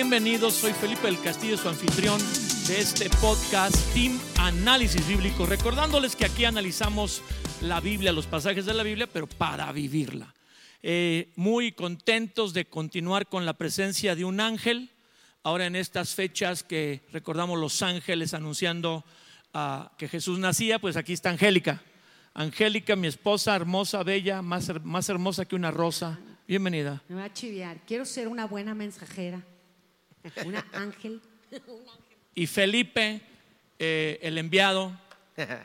Bienvenidos, soy Felipe del Castillo, su anfitrión de este podcast Team Análisis Bíblico, recordándoles que aquí analizamos la Biblia, los pasajes de la Biblia, pero para vivirla. Eh, muy contentos de continuar con la presencia de un ángel, ahora en estas fechas que recordamos los ángeles anunciando ah, que Jesús nacía, pues aquí está Angélica. Angélica, mi esposa, hermosa, bella, más, más hermosa que una rosa. Bienvenida. Me va a chiviar. Quiero ser una buena mensajera. Una ángel. Y Felipe, eh, el enviado,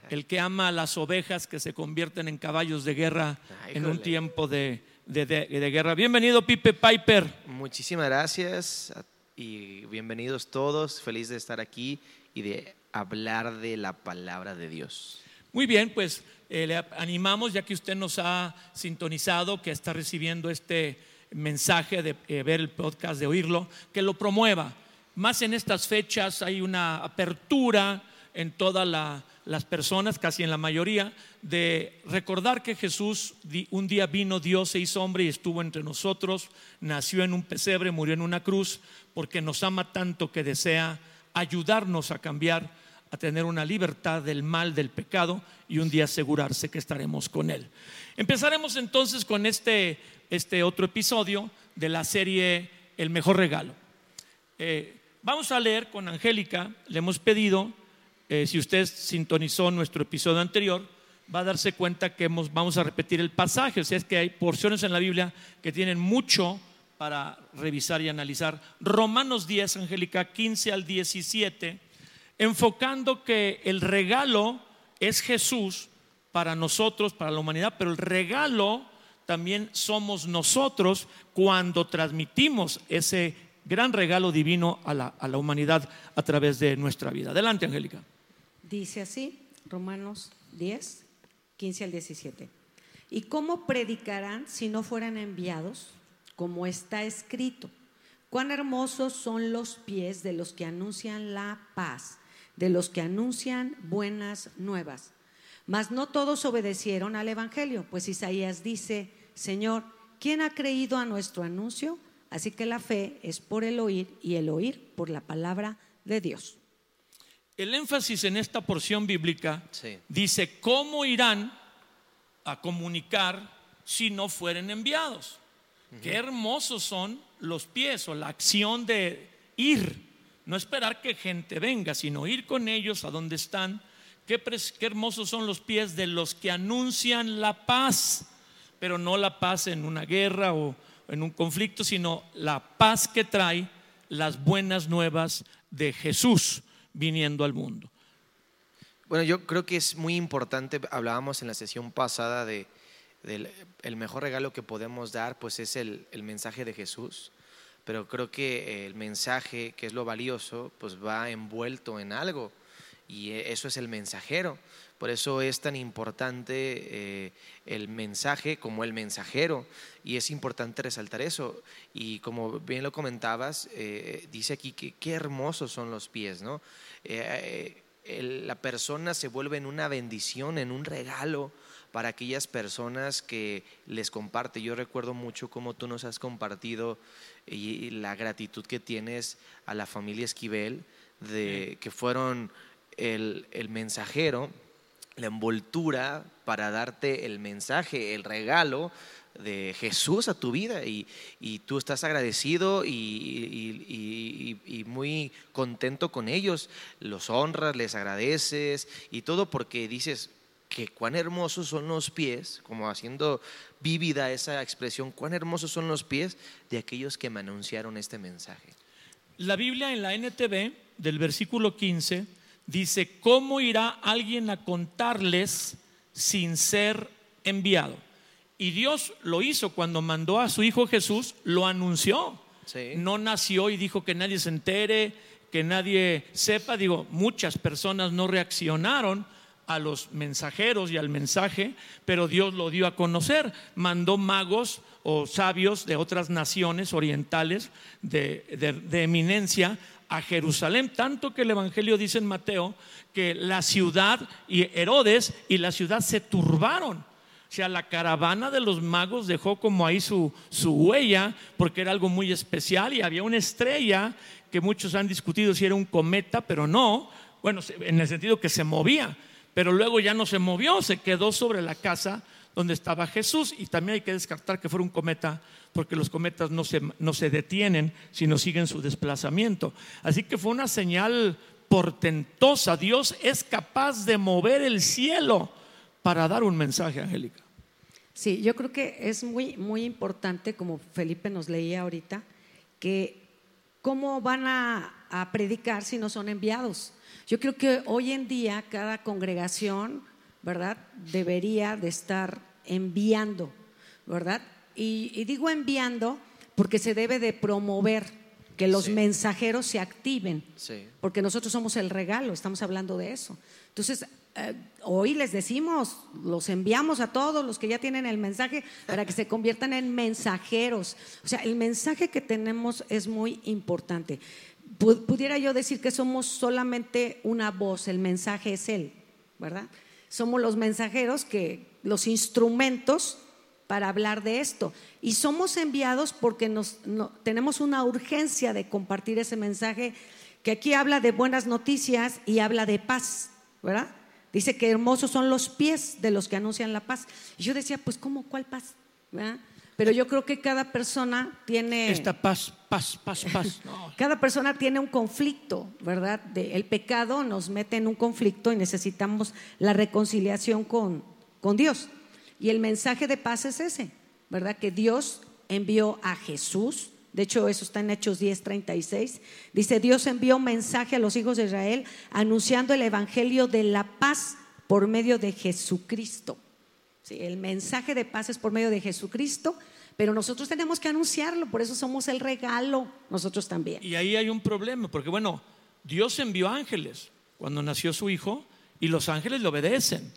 el que ama a las ovejas que se convierten en caballos de guerra Ay, en un tiempo de, de- de- de guerra. Bienvenido, Pipe Piper. Muchísimas gracias y bienvenidos todos. Feliz de estar aquí y de hablar de la palabra de Dios. Muy bien, pues eh, le animamos, ya que usted nos ha sintonizado, que está recibiendo este mensaje de eh, ver el podcast, de oírlo, que lo promueva. Más en estas fechas hay una apertura en todas la- las personas, casi en la mayoría, de recordar que Jesús un día vino Dios, se hizo hombre y estuvo entre nosotros, nació en un pesebre, murió en una cruz, porque nos ama tanto que desea ayudarnos a cambiar a tener una libertad del mal, del pecado y un día asegurarse que estaremos con Él. Empezaremos entonces con este, este otro episodio de la serie El mejor regalo. Eh, vamos a leer con Angélica, le hemos pedido, eh, si usted sintonizó nuestro episodio anterior, va a darse cuenta que vamos a repetir el pasaje, o sea, es que hay porciones en la Biblia que tienen mucho para revisar y analizar. Romanos 10, Angélica, 15 al 17, enfocando que el regalo es Jesús para nosotros, para la humanidad, pero el regalo también somos nosotros cuando transmitimos ese gran regalo divino a la, a la humanidad a través de nuestra vida. Adelante, Angélica. Dice así, Romanos 10, 15 al 17. ¿Y cómo predicarán si no fueran enviados? Como está escrito. Cuán hermosos son los pies de los que anuncian la paz, de los que anuncian buenas nuevas. Mas no todos obedecieron al Evangelio, pues Isaías dice, Señor, ¿quién ha creído a nuestro anuncio? Así que la fe es por el oír y el oír por la palabra de Dios. El énfasis en esta porción bíblica Sí. dice, ¿cómo irán a comunicar si no fueren enviados? Qué hermosos son los pies o la acción de ir, no esperar que gente venga, sino ir con ellos a donde están. Qué, hermosos son los pies de los que anuncian la paz, pero no la paz en una guerra o en un conflicto, sino la paz que trae las buenas nuevas de Jesús viniendo al mundo. Bueno, yo creo que es muy importante, hablábamos en la sesión pasada de del el mejor regalo que podemos dar, pues es el mensaje de Jesús. Pero creo que el mensaje, que es lo valioso, pues va envuelto en algo. Y eh, eso es el mensajero. Por eso es tan importante eh, el mensaje como el mensajero. Y es importante resaltar eso. Y como bien lo comentabas, eh, dice aquí que qué hermosos son los pies, ¿no? Eh, la persona se vuelve en una bendición, en un regalo para aquellas personas que les comparte. Yo recuerdo mucho cómo tú nos has compartido y, la gratitud que tienes a la familia Esquivel, de que fueron el, el mensajero, la envoltura para darte el mensaje, el regalo de Jesús a tu vida. Y, y tú estás agradecido y- y muy contento con ellos, los honras, les agradeces y todo porque dices que cuán hermosos son los pies, como haciendo vívida esa expresión, cuán hermosos son los pies de aquellos que me anunciaron este mensaje. La Biblia en la NTV del versículo 15 dice, ¿cómo irá alguien a contarles sin ser enviado? Y Dios lo hizo cuando mandó a su Hijo Jesús, lo anunció. Sí. No nació y dijo que nadie se entere, que nadie sepa. Digo, muchas personas no reaccionaron a los mensajeros y al mensaje, pero Dios lo dio a conocer. Mandó magos o sabios de otras naciones orientales de, de- eminencia a Jerusalén, tanto que el Evangelio dice en Mateo que la ciudad y Herodes y la ciudad se turbaron. sea, la caravana de los magos dejó como ahí su, su huella, porque era algo muy especial y había una estrella que muchos han discutido si era un cometa, pero no, bueno, en el sentido que se movía, pero luego ya no se movió, se quedó sobre la casa donde estaba Jesús y también hay que descartar que fuera un cometa porque los cometas no se, no se detienen, sino siguen su desplazamiento. Así que fue una señal portentosa. Dios es capaz de mover el cielo para dar un mensaje, Angélica. Sí, yo creo que es muy, muy importante, como Felipe nos leía ahorita, que cómo van a, a predicar si no son enviados. Yo creo que hoy en día cada congregación, ¿verdad? Debería de estar enviando, ¿verdad? Y, digo enviando porque se debe de promover que los mensajeros se activen, porque nosotros somos el regalo, estamos hablando de eso. Entonces, eh, hoy les decimos, los enviamos a todos los que ya tienen el mensaje para que se conviertan en mensajeros. O sea, el mensaje que tenemos es muy importante. Pudiera yo decir que somos solamente una voz, el mensaje es Él, ¿verdad? Somos los mensajeros que, los instrumentos para hablar de esto. Y somos enviados porque nos, tenemos una urgencia de compartir ese mensaje que aquí habla de buenas noticias y habla de paz, ¿verdad? Dice que hermosos son los pies de los que anuncian la paz. Y yo decía, pues ¿cómo? ¿Cuál paz? Pero yo creo que cada persona tiene... Esta paz, paz, paz, paz. Cada persona tiene un conflicto, ¿verdad? el pecado nos mete en un conflicto y necesitamos la reconciliación con, con Dios. Y el mensaje de paz es ese, ¿verdad? Que Dios envió a Jesús. De hecho, eso está en Hechos 10:36. Dice, Dios envió un mensaje a los hijos de Israel anunciando el Evangelio de la paz por medio de Jesucristo. Sí, el mensaje de paz es por medio de Jesucristo, pero nosotros tenemos que anunciarlo, por eso somos el regalo, nosotros también. Y ahí hay un problema, porque bueno, Dios envió ángeles cuando nació su hijo y los ángeles le obedecen.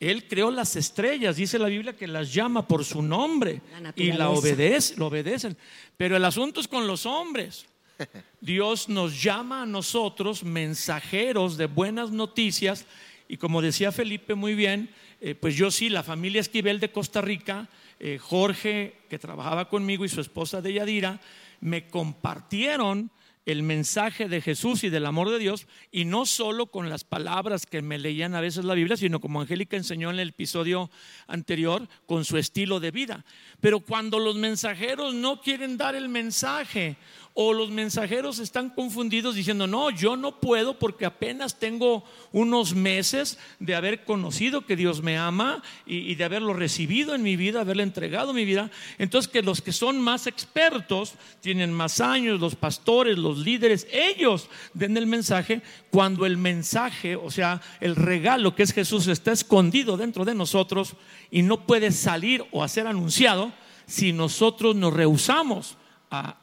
Él creó las estrellas, dice la Biblia que las llama por su nombre y la obedece, lo obedecen. Pero el asunto es con los hombres. Dios nos llama a nosotros mensajeros de buenas noticias y como decía Felipe muy bien, eh, pues yo sí, la familia Esquivel de Costa Rica, eh, Jorge, que trabajaba conmigo y su esposa de Yadira, me compartieron el mensaje de Jesús y del amor de Dios, y no solo con las palabras que me leían a veces la Biblia, sino como Angélica enseñó en el episodio anterior, con su estilo de vida. Pero cuando los mensajeros no quieren dar el mensaje o los mensajeros están confundidos diciendo, no, yo no puedo porque apenas tengo unos meses de haber conocido que Dios me ama y, de haberlo recibido en mi vida, haberle entregado mi vida. Entonces que los que son más expertos, tienen más años, los pastores, los líderes, ellos den el mensaje cuando el mensaje, o sea, el regalo que es Jesús está escondido dentro de nosotros y no puede salir o ser anunciado si nosotros nos rehusamos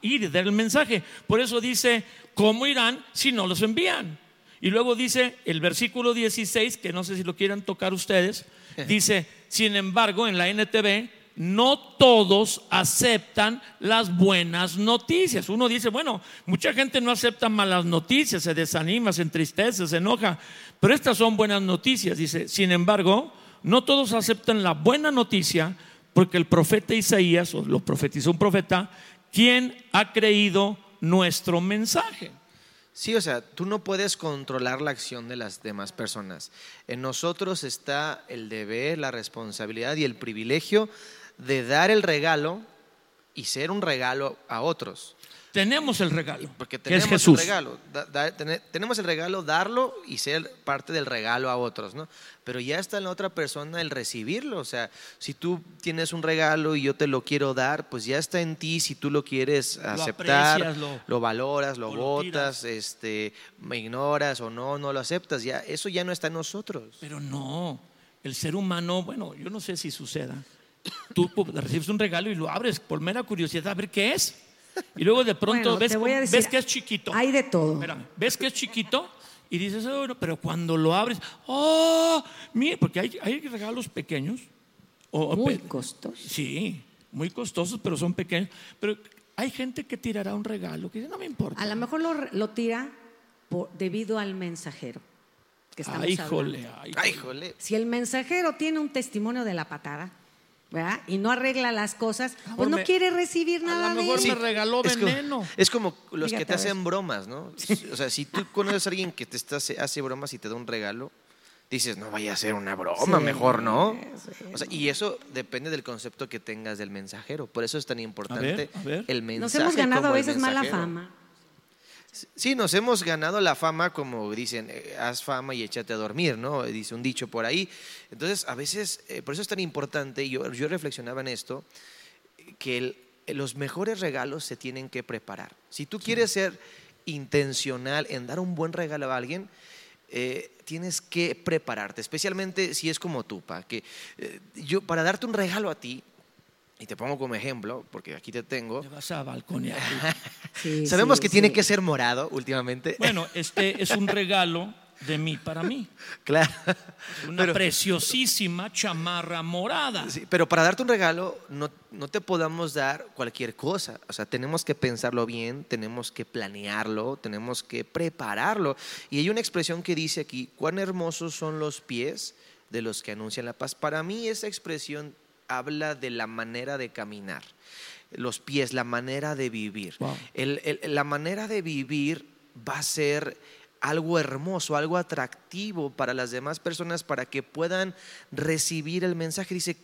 ir y dar el mensaje. Por eso dice, ¿cómo irán si no los envían? Y luego dice el versículo 16, que no sé si lo quieran tocar ustedes, dice, sin embargo, en la NTV, no todos aceptan las buenas noticias. Uno dice, bueno, mucha gente no acepta malas noticias, se desanima, se entristece, se enoja, pero estas son buenas noticias. Dice, sin embargo, no todos aceptan la buena noticia porque el profeta Isaías, o lo profetizó un profeta, ¿quién ha creído nuestro mensaje? Sí, o sea, tú no puedes controlar la acción de las demás personas. En nosotros está el deber, la responsabilidad y el privilegio de dar el regalo y ser un regalo a otros. Tenemos el regalo. Porque tenemos es Jesús. el regalo. tenemos el regalo, darlo y ser parte del regalo a otros, ¿no? Pero ya está en la otra persona el recibirlo. O sea, si tú tienes un regalo y yo te lo quiero dar, pues ya está en ti si tú lo quieres aceptar, lo, valoras, lo votas, este, me ignoras o no, no lo aceptas. Ya, eso ya no está en nosotros. Pero no, el ser humano, bueno, yo no sé si suceda. Tú recibes un regalo y lo abres por mera curiosidad a ver qué es. Y luego de pronto ves, que es chiquito. Hay de todo. ves que es chiquito y dices, oh, pero cuando lo abres, oh, mire, porque hay, hay regalos pequeños. muy costosos. Sí, muy costosos, pero son pequeños. Pero hay gente que tirará un regalo que dice, no me importa. A lo mejor lo, tira debido al mensajero. Que estamos ay, jole, ay, jole. Si el mensajero tiene un testimonio de la patada, ¿verdad? Y no arregla las cosas, mejor pues no me- quiere recibir A nada lo de mejor él. me regaló Es como- veneno. Es como los Fíjate, que te a hacen bromas, ¿no? O sea, si tú conoces a alguien que te está, hace bromas y te da un regalo, dices, no vaya a ser una broma, Sí, mejor no. sí, O sea, y eso depende del concepto que tengas del mensajero. Por eso es tan importante a ver. el mensaje. Nos hemos ganado a como el veces mala fama. Sí, nos hemos ganado la fama, como dicen, eh, haz fama y échate a dormir, ¿no? Dice un dicho por ahí. Entonces, a veces, eh, por eso es tan importante, yo, yo reflexionaba en esto, que el- los mejores regalos se tienen que preparar. Si tú quieres ser intencional en dar un buen regalo a alguien, eh, tienes que prepararte, especialmente si es como tú, pa, que eh, yo para darte un regalo a ti, y te pongo como ejemplo, porque aquí te tengo, Te vas a balconear. Sí, sabemos sí, que tiene que ser morado últimamente. Bueno, este es un regalo de mí para mí. Claro. Una Pero- preciosísima chamarra morada. Sí, pero para darte un regalo no, no te podamos dar cualquier cosa. O sea, tenemos que pensarlo bien, tenemos que planearlo, tenemos que prepararlo. Y hay una expresión que dice aquí, cuán hermosos son los pies de los que anuncian la paz. Para mí esa expresión habla de la manera de caminar. Los pies, la manera de vivir. Wow. El- el- la manera de vivir va a ser algo hermoso, algo atractivo para las demás personas para que puedan recibir el mensaje. Dice,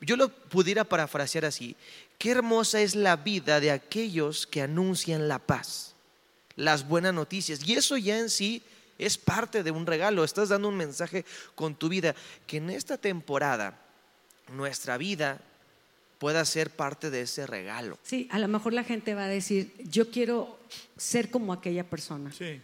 yo lo pudiera parafrasear así, qué hermosa es la vida de aquellos que anuncian la paz, las buenas noticias. Y eso ya en sí es parte de un regalo, estás dando un mensaje con tu vida, que en esta temporada nuestra vida pueda ser parte de ese regalo. Sí, a lo mejor la gente va a decir, yo quiero ser como aquella persona. Sí.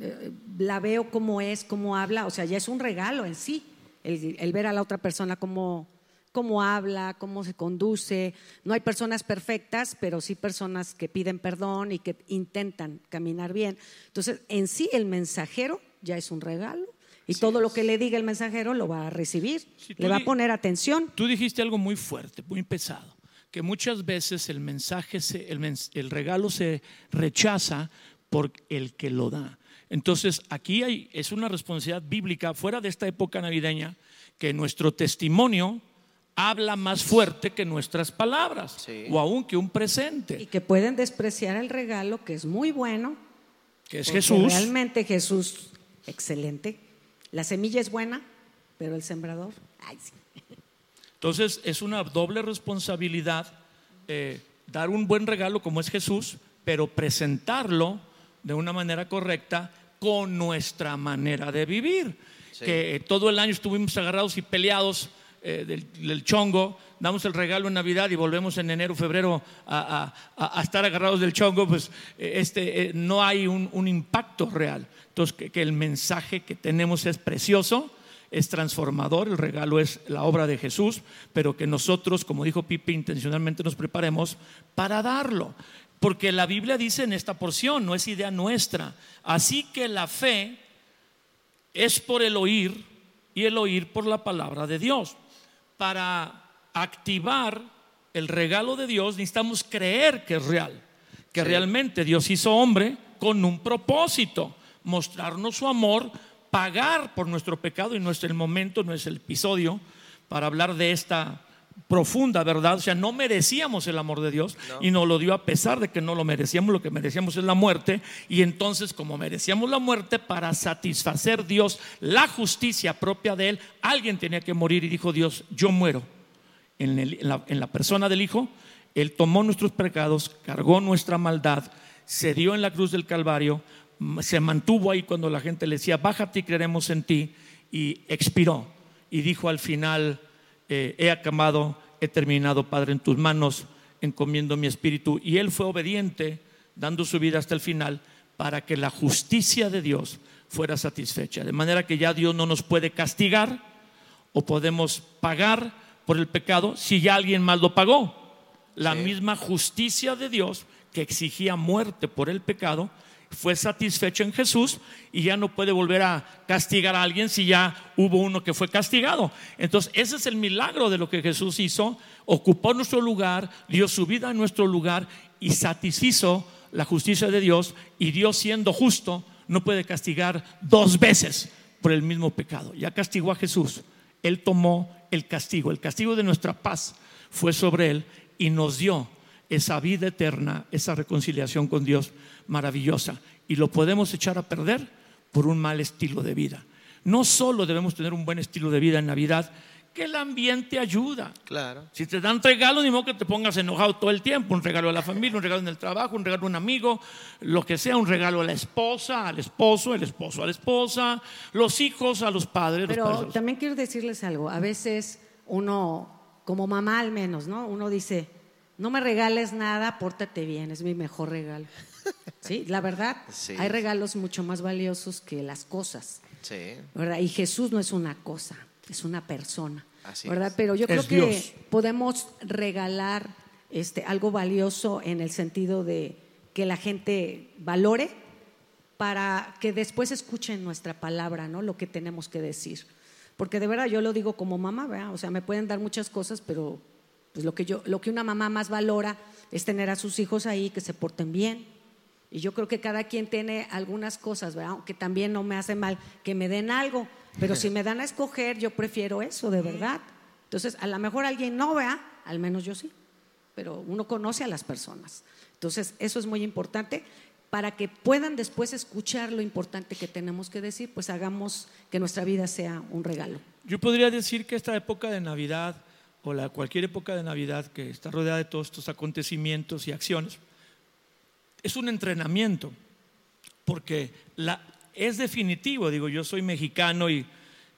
Eh, la veo como es, cómo habla, o sea, ya es un regalo en sí, el, el ver a la otra persona cómo, cómo habla, cómo se conduce. No hay personas perfectas, pero sí personas que piden perdón y que intentan caminar bien. Entonces, en sí el mensajero ya es un regalo y todo lo que le diga el mensajero lo va a recibir, tú le va a poner atención. Tú dijiste algo muy fuerte, muy pesado, que muchas veces el mensaje, se- el, mens- el regalo se rechaza por el que lo da. Entonces, aquí hay, es una responsabilidad bíblica, fuera de esta época navideña, que nuestro testimonio habla más fuerte que nuestras palabras, Sí. o aún que un Y presente, que pueden despreciar el regalo, que es muy bueno, que es Jesús. Realmente Jesús, excelente. La semilla es buena, pero el sembrador, ay, sí. Entonces es una doble responsabilidad eh, dar un buen regalo como es Jesús, pero presentarlo de una manera correcta con nuestra manera de vivir. Sí. Que eh, todo el año estuvimos agarrados y peleados eh, del, del chongo, damos el regalo en Navidad y volvemos en enero, febrero a, estar agarrados del chongo, pues eh, este, eh, no hay un, un impacto real. Entonces, que, que el mensaje que tenemos es precioso, es transformador, el regalo es la obra de Jesús, pero que nosotros, como dijo Pipe, intencionalmente nos preparemos para darlo. Porque la Biblia dice en esta porción, no es idea nuestra. Así que la fe es por el oír y el oír por la palabra de Dios. Para activar el regalo de Dios necesitamos creer que es real, que Sí. realmente Dios hizo hombre con un propósito, mostrarnos su amor, pagar por nuestro pecado y no es el momento, no es el episodio para hablar de esta profunda verdad, o sea, no merecíamos el amor de Dios No. y nos lo dio a pesar de que no lo merecíamos, lo que merecíamos es la muerte y entonces como merecíamos la muerte para satisfacer Dios la justicia propia de él, alguien tenía que morir y dijo Dios, yo muero en, la, persona del Hijo, Él tomó nuestros pecados, cargó nuestra maldad, se dio en la cruz del Calvario, se mantuvo ahí cuando la gente le decía, bájate y creeremos en ti, y expiró. Y dijo al final, eh, he acabado, he terminado, Padre, en tus manos, encomiendo mi espíritu. Y Él fue obediente, dando su vida hasta el final, para que la justicia de Dios fuera satisfecha. De manera que ya Dios no nos puede castigar, o podemos pagar por el pecado si ya alguien más lo pagó. La Sí. misma justicia de Dios que exigía muerte por el pecado fue satisfecha en Jesús y ya no puede volver a castigar a alguien si ya hubo uno que fue castigado. Entonces, ese es el milagro de lo que Jesús hizo, ocupó nuestro lugar, dio su vida en nuestro lugar y satisfizo la justicia de Dios y Dios siendo justo no puede castigar dos veces por el mismo pecado. Ya castigó a Jesús. Él tomó el castigo, el castigo de nuestra paz, fue sobre él y nos dio esa vida eterna, esa reconciliación con Dios maravillosa. Y lo podemos echar a perder por un mal estilo de vida. No solo debemos tener un buen estilo de vida en Navidad, que el ambiente ayuda. Claro. Si te dan regalo, ni modo que te pongas enojado todo el tiempo. Un regalo a la familia, un regalo en el trabajo, un regalo a un amigo, lo que sea, un regalo a la esposa, al esposo, el esposo a la esposa, los hijos a los padres. los padres Pero los- también quiero decirles algo. A veces uno, como mamá al menos, ¿no? Uno dice, no me regales nada, pórtate bien, es mi mejor regalo. Sí, la verdad, Sí. hay regalos mucho más valiosos que las cosas. Sí. ¿verdad? Y Jesús no es una cosa, es una persona, Así ¿verdad? es. Pero yo creo Es que Dios. podemos regalar este, algo valioso en el sentido de que la gente valore para que después escuchen nuestra palabra, ¿no? Lo que tenemos que decir. Porque de verdad yo lo digo como mamá, ¿verdad? O sea, me pueden dar muchas cosas, pero pues lo que yo lo que una mamá más valora es tener a sus hijos ahí que se porten bien. Y yo creo que cada quien tiene algunas cosas, ¿verdad? Aunque también no me hace mal que me den algo, pero si me dan a escoger, yo prefiero eso, de verdad. Entonces, a lo mejor alguien no vea, al menos yo sí, pero uno conoce a las personas. Entonces, eso es muy importante. Para que puedan después escuchar lo importante que tenemos que decir, pues hagamos que nuestra vida sea un regalo. Yo podría decir que esta época de Navidad o la, cualquier época de Navidad que está rodeada de todos estos acontecimientos y acciones es un entrenamiento, porque la, es definitivo, digo, yo soy mexicano y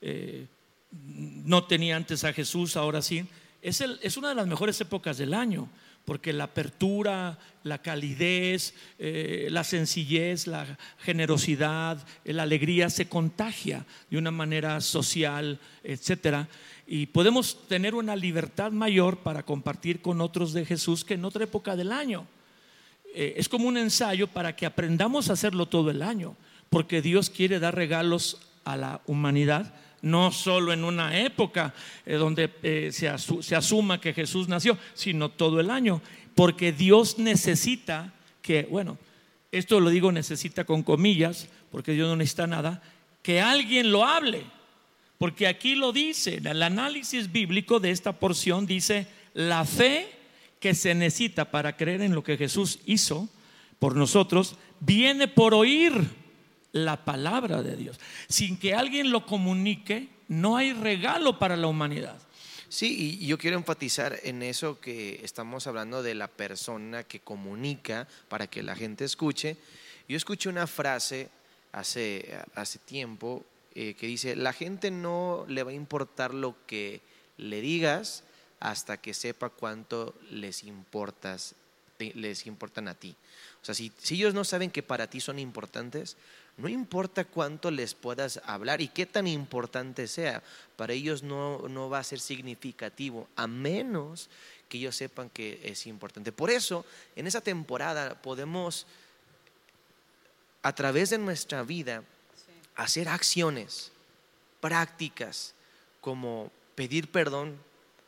eh, no tenía antes a Jesús, ahora sí, es, una de las mejores épocas del año, porque la apertura, la calidez, eh, la sencillez, la generosidad, la alegría se contagia de una manera social, etcétera, y podemos tener una libertad mayor para compartir con otros de Jesús que en otra época del año. Eh, es como un ensayo para que aprendamos a hacerlo todo el año, porque Dios quiere dar regalos a la humanidad, no solo en una época eh, donde eh, se, asu- se asuma que Jesús nació, sino todo el año, porque Dios necesita que, bueno, esto lo digo necesita con comillas, porque Dios no necesita nada, que alguien lo hable. Porque aquí lo dice, el análisis bíblico de esta porción dice, la fe que se necesita para creer en lo que Jesús hizo por nosotros, viene por oír la palabra de Dios. Sin que alguien lo comunique, no hay regalo para la humanidad. Sí, y yo quiero enfatizar en eso que estamos hablando de la persona que comunica para que la gente escuche. Yo escuché una frase hace, hace tiempo eh, que dice, la gente no le va a importar lo que le digas hasta que sepa cuánto les importas, te- les importan a ti. O sea, si, si ellos no saben que para ti son importantes, no importa cuánto les puedas hablar y qué tan importante sea, para ellos no, no va a ser significativo, a menos que ellos sepan que es importante. Por eso, en esa temporada podemos, a través de nuestra vida, hacer acciones prácticas como pedir perdón,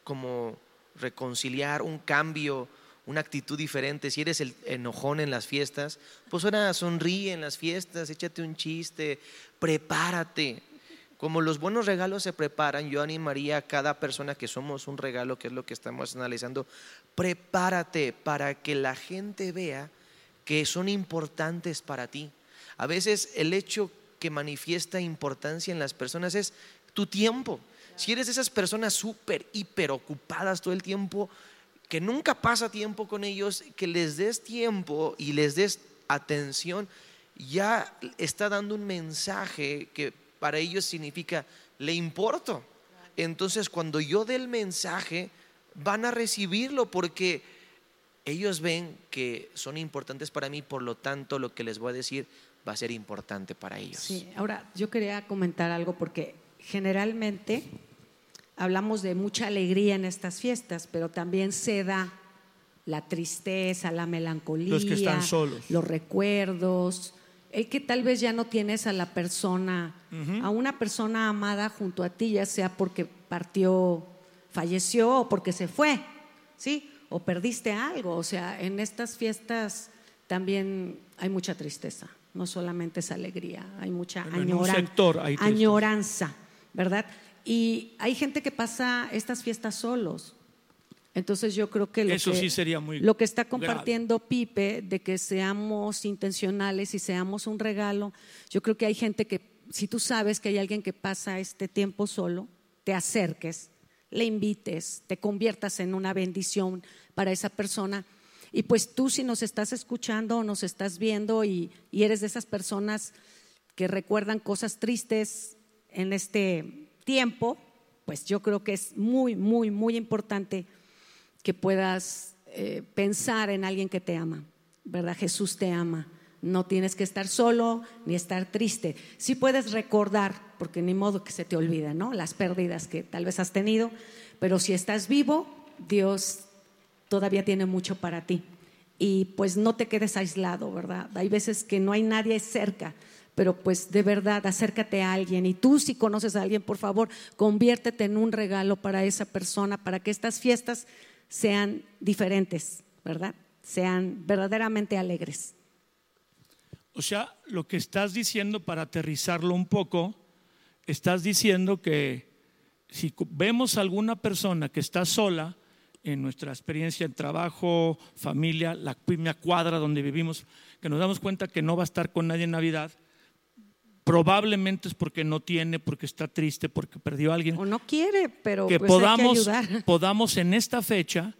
como reconciliar un cambio, una actitud diferente. Si eres el enojón en las fiestas, pues ahora sonríe en las fiestas, échate un chiste, prepárate. Como los buenos regalos se preparan, yo animaría a cada persona que somos un regalo, que es lo que estamos analizando, prepárate para que la gente vea que son importantes para ti. A veces el hecho que manifiesta importancia en las personas es tu tiempo. Si eres de esas personas súper, hiper ocupadas todo el tiempo, que nunca pasa tiempo con ellos, que les des tiempo y les des atención, ya está dando un mensaje que para ellos significa, le importo. Entonces cuando yo dé el mensaje, van a recibirlo porque ellos ven que son importantes para mí, por lo tanto lo que les voy a decir va a ser importante para ellos. Sí, ahora yo quería comentar algo porque generalmente hablamos de mucha alegría en estas fiestas, pero también se da la tristeza, la melancolía, Los que están solos. los recuerdos, el que tal vez ya no tienes a la persona, a una persona amada junto a ti, ya sea porque partió, falleció o porque se fue, ¿sí? O perdiste algo. O sea, en estas fiestas también hay mucha tristeza, no solamente es alegría, hay mucha Bueno, en un añoran- sector hay tristeza. añoranza, ¿verdad? Y hay gente que pasa estas fiestas solos. Entonces yo creo que lo, Eso que, sí sería muy lo que está grave. compartiendo Pipe de que seamos intencionales y seamos un regalo, yo creo que hay gente que, si tú sabes que hay alguien que pasa este tiempo solo, te acerques, le invites, te conviertas en una bendición para esa persona. Y pues tú si nos estás escuchando o nos estás viendo y, y eres de esas personas que recuerdan cosas tristes en este tiempo, pues yo creo que es muy, muy, muy importante que puedas eh, pensar en alguien que te ama, ¿verdad? Jesús te ama. No tienes que estar solo ni estar triste. Sí puedes recordar, porque ni modo que se te olvida, ¿no? Las pérdidas que tal vez has tenido, pero si estás vivo, Dios todavía tiene mucho para ti. Y pues no te quedes aislado, ¿verdad? Hay veces que no hay nadie cerca, pero pues de verdad acércate a alguien y tú si conoces a alguien, por favor, conviértete en un regalo para esa persona, para que estas fiestas sean diferentes, ¿verdad? Sean verdaderamente alegres. O sea, lo que estás diciendo para aterrizarlo un poco, estás diciendo que si vemos a alguna persona que está sola, en nuestra experiencia en trabajo, familia, la cuadra donde vivimos, que nos damos cuenta que no va a estar con nadie en Navidad, probablemente es porque no tiene, porque está triste, porque perdió a alguien. O no quiere, pero que pues hay podamos, que podamos en esta fecha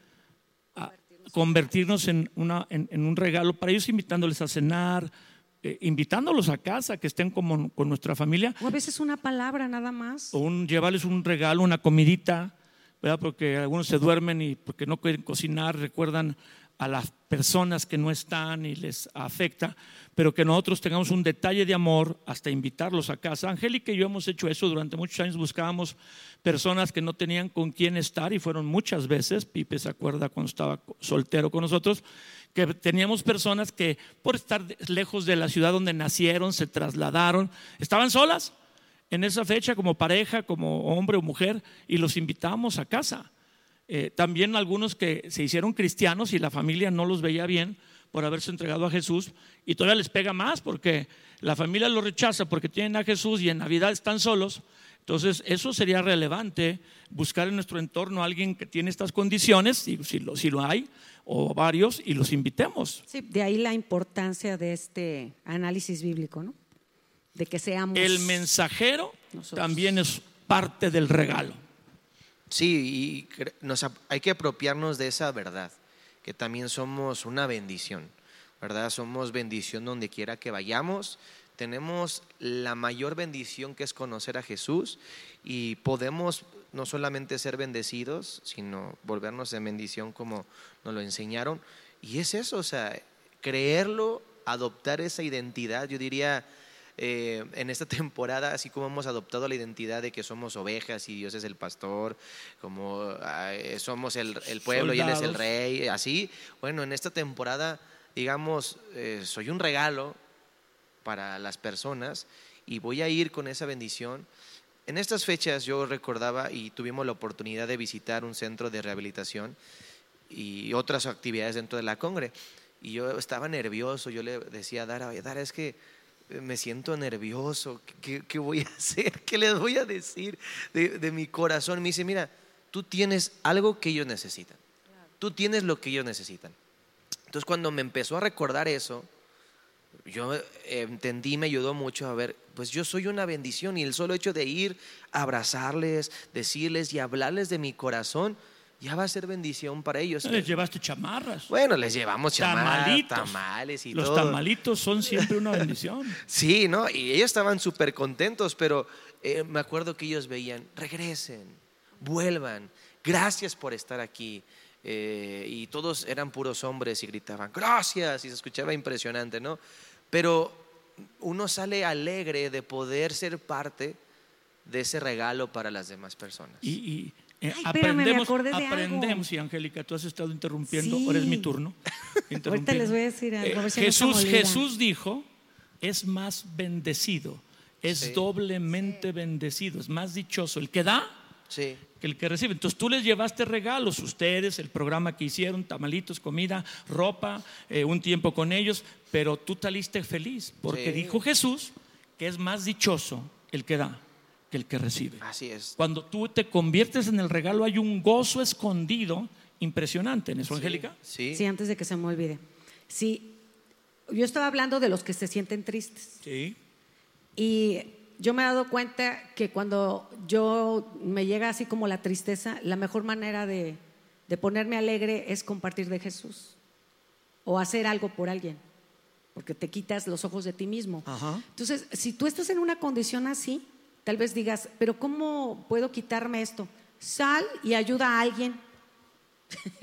convertirnos en, una, en, en un regalo para ellos, invitándoles a cenar, eh, invitándolos a casa, que estén como con nuestra familia, O a veces una palabra nada más. o un, llevarles un regalo, una comidita, ¿verdad? Porque algunos se duermen y porque no quieren cocinar, recuerdan a las personas que no están y les afecta, pero que nosotros tengamos un detalle de amor hasta invitarlos a casa. Angélica y yo hemos hecho eso durante muchos años, buscábamos personas que no tenían con quién estar y fueron muchas veces, Pipe se acuerda cuando estaba soltero con nosotros, que teníamos personas que por estar lejos de la ciudad donde nacieron, se trasladaron, estaban solas en esa fecha como pareja, como hombre o mujer, y los invitamos a casa. Eh, también algunos que se hicieron cristianos y la familia no los veía bien por haberse entregado a Jesús y todavía les pega más porque la familia los rechaza porque tienen a Jesús y en Navidad están solos. Entonces eso sería relevante buscar en nuestro entorno a alguien que tiene estas condiciones, si, si lo, si lo hay, o varios, y los invitemos. Sí, de ahí la importancia de este análisis bíblico, ¿no? De que seamos. El mensajero Nosotros. también es parte del regalo. Sí, y hay que apropiarnos de esa verdad, que también somos una bendición, ¿verdad? Somos bendición donde quiera que vayamos. Tenemos la mayor bendición que es conocer a Jesús y podemos no solamente ser bendecidos, sino volvernos en bendición como nos lo enseñaron. Y es eso, o sea, creerlo, adoptar esa identidad, yo diría, eh, en esta temporada, así como hemos adoptado la identidad de que somos ovejas y Dios es el pastor, como ah, eh, somos el, el pueblo y Él es el rey, así, bueno, en esta temporada, digamos, eh, soy un regalo para las personas y voy a ir con esa bendición. En estas fechas yo recordaba y tuvimos la oportunidad de visitar un centro de rehabilitación y otras actividades dentro de la congre. Y yo estaba nervioso, yo le decía a Dara, "Oye, Dara, es que me siento nervioso, ¿qué, qué voy a hacer? ¿Qué les voy a decir de, de mi corazón? Me dice, mira, tú tienes algo que ellos necesitan, tú tienes lo que ellos necesitan. Entonces cuando me empezó a recordar eso, yo eh, entendí, me ayudó mucho a ver, pues yo soy una bendición y el solo hecho de ir abrazarles, decirles y hablarles de mi corazón, ya va a ser bendición para ellos. Les llevaste chamarras. Bueno, les llevamos chamarras, Tamalitos. tamales y Los todo. tamalitos son siempre una bendición. Sí, ¿no? Y ellos estaban súper contentos, pero eh, me acuerdo que ellos veían, regresen, vuelvan, gracias por estar aquí. Eh, y todos eran puros hombres y gritaban, gracias, y se escuchaba impresionante, ¿no? Pero uno sale alegre de poder ser parte de ese regalo para las demás personas. Y, y, eh, Ay, espérame, me aprendemos, acordé de algo. aprendemos, y Angélica, tú has estado interrumpiendo, Sí. ahora es mi turno. Ahorita les voy a decir algo, Eh, Jesús. Jesús dijo, es más bendecido, es Sí. doblemente bendecido, es más dichoso el que da Sí, que el que recibe. Entonces tú les llevaste regalos, ustedes, el programa que hicieron, tamalitos, comida, ropa, eh, un tiempo con ellos, pero tú saliste feliz, porque Sí. dijo Jesús que es más dichoso el que da que el que recibe. así es. Cuando tú te conviertes en el regalo hay un gozo escondido impresionante en eso, Angélica. Sí. Sí, antes de que se me olvide. Sí, yo estaba hablando de los que se sienten tristes. Sí. Y yo me he dado cuenta que cuando yo me llega así como la tristeza, la mejor manera de, de ponerme alegre es compartir de Jesús o hacer algo por alguien, porque te quitas los ojos de ti mismo. Ajá. Entonces, si tú estás en una condición así, tal vez digas, pero ¿cómo puedo quitarme esto? Sal y ayuda a alguien.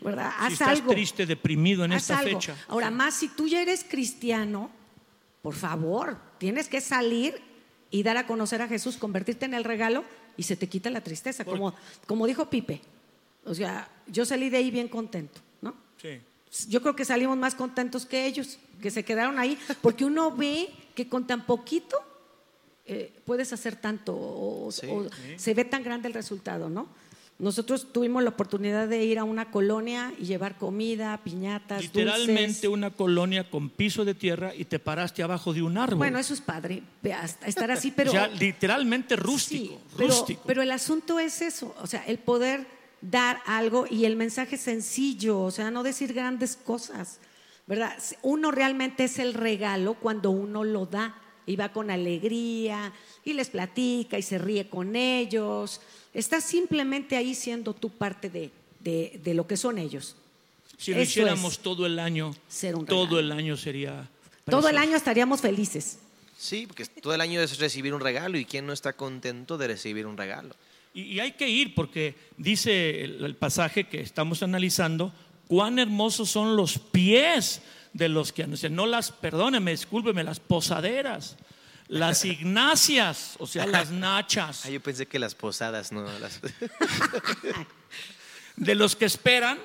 ¿Verdad? Si Haz estás algo. triste, deprimido en Haz esta algo. fecha. Ahora, más si tú ya eres cristiano, por favor, tienes que salir y dar a conocer a Jesús, convertirte en el regalo y se te quita la tristeza, como, como dijo Pipe. O sea, yo salí de ahí bien contento, ¿no? Sí. Yo creo que salimos más contentos que ellos, que se quedaron ahí, porque uno ve que con tan poquito eh, puedes hacer tanto, o, Sí. o se ve tan grande el resultado, ¿no? Nosotros tuvimos la oportunidad de ir a una colonia y llevar comida, piñatas, Literalmente dulces. una colonia con piso de tierra y te paraste abajo de un árbol. Bueno, eso es padre, estar así, pero... Literalmente rústico, Sí, pero, rústico. pero el asunto es eso, o sea, el poder dar algo y el mensaje sencillo, o sea, no decir grandes cosas, ¿verdad? Uno realmente es el regalo cuando uno lo da y va con alegría y les platica y se ríe con ellos. Estás simplemente ahí siendo tú parte de, de- de lo que son ellos. si lo eso hiciéramos todo el año, ser un todo el año sería. Todo el año estaríamos felices. Sí, porque todo el año es recibir un regalo y quién no está contento de recibir un regalo. Y, y hay que ir porque dice el, el pasaje que estamos analizando, cuán hermosos son los pies de los que anuncian. No las, perdóneme, discúlpeme, las posaderas, las ignacias, o sea, las nachas, Ah, yo pensé que las posadas, no. Las... de los que esperan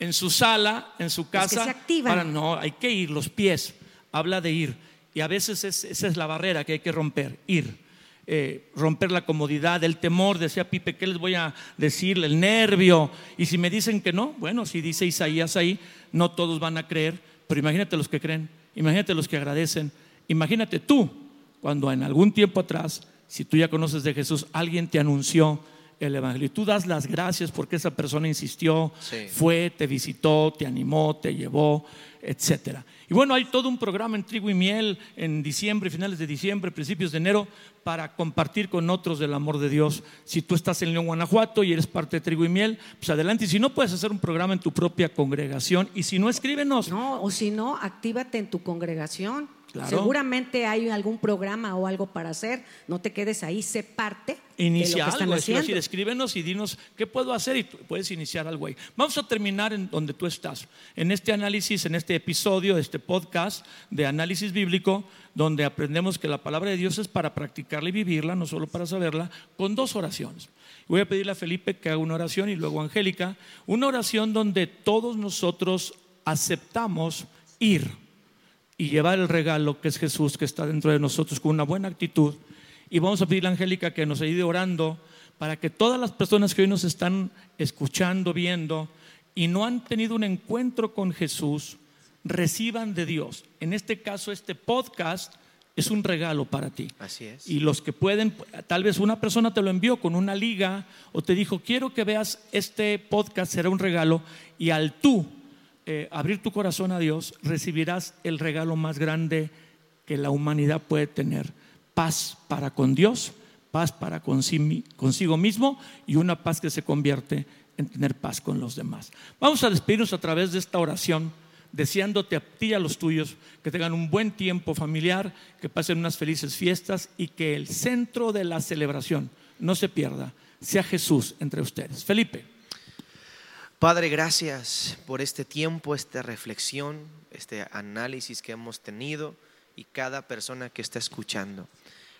en su sala, en su que casa. se activan. Para, no, hay que ir, los pies. Habla de ir. Y a veces es- esa es la barrera que hay que romper, ir. Eh, romper la comodidad, el temor, decía Pipe, ¿qué les voy a decir? El nervio. Y si me dicen que no, bueno, si dice Isaías ahí, no todos van a creer, pero imagínate los que creen, imagínate los que agradecen, imagínate tú, cuando en algún tiempo atrás, si tú ya conoces de Jesús, alguien te anunció el Evangelio y tú das las gracias porque esa persona insistió, Sí. fue, te visitó, te animó, te llevó, etcétera. Y bueno, hay todo un programa en Trigo y Miel en diciembre, finales de diciembre, principios de enero, para compartir con otros del amor de Dios. Si tú estás en León, Guanajuato y eres parte de Trigo y Miel, pues adelante. Y si no, puedes hacer un programa en tu propia congregación. Y si no, escríbenos. No, o si no, actívate en tu congregación. Claro. Seguramente hay algún programa o algo para hacer. No te quedes ahí, sé parte Inicia de lo que están algo, haciendo. así, escríbenos y dinos qué puedo hacer y puedes iniciar algo ahí. Vamos a terminar en donde tú estás, en este análisis, en este episodio, este podcast de análisis bíblico, donde aprendemos que la palabra de Dios es para practicarla y vivirla, no solo para saberla, con dos oraciones. Voy a pedirle a Felipe que haga una oración y luego a Angélica, una oración donde todos nosotros aceptamos ir y llevar el regalo que es Jesús, que está dentro de nosotros con una buena actitud. Y vamos a pedirle a Angélica que nos ayude orando para que todas las personas que hoy nos están escuchando, viendo y no han tenido un encuentro con Jesús, reciban de Dios. En este caso, este podcast es un regalo para ti. Así es. Y los que pueden, tal vez una persona te lo envió con una liga o te dijo, quiero que veas este podcast, será un regalo. Y al tú eh, abrir tu corazón a Dios, recibirás el regalo más grande que la humanidad puede tener. Paz para con Dios, paz para consi- consigo mismo y una paz que se convierte en tener paz con los demás. Vamos a despedirnos a través de esta oración deseándote a ti y a los tuyos que tengan un buen tiempo familiar, que pasen unas felices fiestas y que el centro de la celebración no se pierda, sea Jesús entre ustedes. Felipe. Padre, gracias por este tiempo, esta reflexión, este análisis que hemos tenido y cada persona que está escuchando.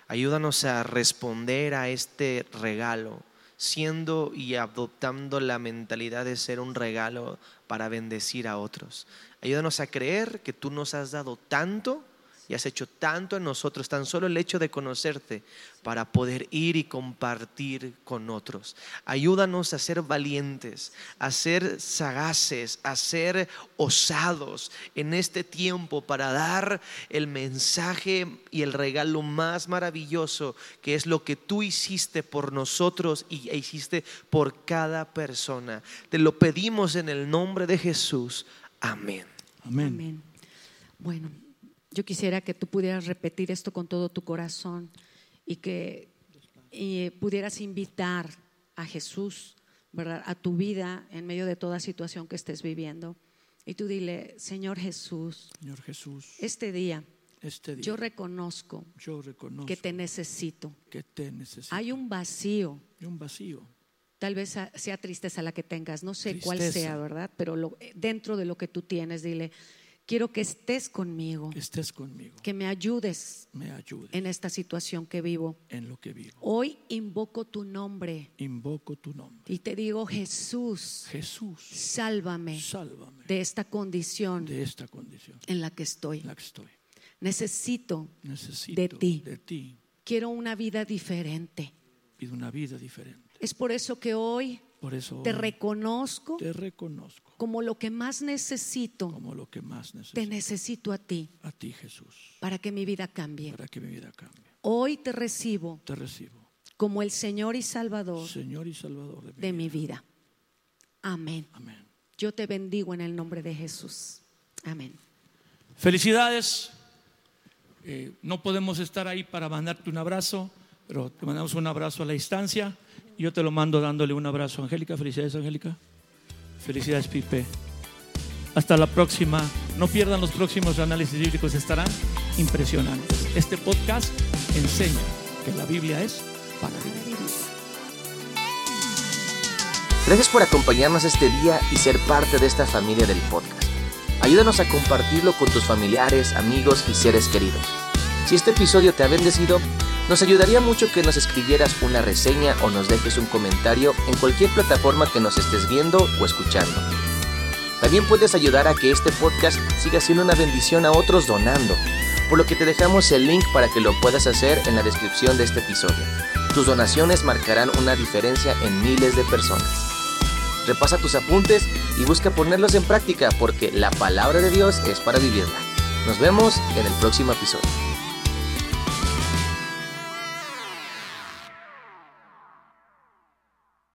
Ayúdanos a responder a este regalo, siendo y adoptando la mentalidad de ser un regalo para bendecir a otros. Ayúdanos a creer que tú nos has dado tanto y has hecho tanto en nosotros, tan solo el hecho de conocerte para poder ir y compartir con otros. Ayúdanos a ser valientes, a ser sagaces, a ser osados en este tiempo para dar el mensaje y el regalo más maravilloso que es lo que tú hiciste por nosotros y e hiciste por cada persona. Te lo pedimos en el nombre de Jesús. Amén. Amén. Amén. Bueno, yo quisiera que tú pudieras repetir esto con todo tu corazón y que y pudieras invitar a Jesús, ¿verdad? A tu vida en medio de toda situación que estés viviendo. Y tú dile, Señor Jesús, Señor Jesús, este día este día yo reconozco yo reconozco que te necesito. que te necesito. Hay un vacío, Hay un vacío. tal vez sea tristeza la que tengas, no sé cuál sea, ¿verdad? Pero lo- dentro de lo que tú tienes, dile, quiero que estés conmigo, Que estés conmigo. que me ayudes Me en esta situación que vivo. en lo que vivo. Hoy invoco tu nombre Invoco tu nombre. y te digo, Jesús, Jesús, sálvame sálvame de esta condición de esta condición en la que estoy. en la que estoy. Necesito, Necesito De ti. de ti quiero una vida diferente. de una vida diferente. Es por eso que hoy Por eso te reconozco te reconozco como lo que más necesito. como lo que más Te necesito. necesito a ti A ti, Jesús, para que mi vida cambie. para que mi vida cambie. Hoy te recibo Te recibo, como el Señor y Salvador Señor y Salvador de mi de vida. mi vida. Amén. Amén. Yo te bendigo en el nombre de Jesús. Amén. Felicidades. Eh, no podemos estar ahí para mandarte un abrazo, pero te mandamos un abrazo a la distancia. Yo te lo mando dándole un abrazo Angélica. Felicidades, Angélica. Felicidades, Pipe. Hasta la próxima. No pierdan los próximos análisis bíblicos, estarán impresionantes. Este podcast enseña que la Biblia es para vivir. Gracias por acompañarnos este día y ser parte de esta familia del podcast. Ayúdanos a compartirlo con tus familiares, amigos y seres queridos. Si este episodio te ha bendecido, nos ayudaría mucho que nos escribieras una reseña o nos dejes un comentario en cualquier plataforma que nos estés viendo o escuchando. También puedes ayudar a que este podcast siga siendo una bendición a otros donando, por lo que te dejamos el link para que lo puedas hacer en la descripción de este episodio. Tus donaciones marcarán una diferencia en miles de personas. Repasa tus apuntes y busca ponerlos en práctica porque la palabra de Dios es para vivirla. Nos vemos en el próximo episodio.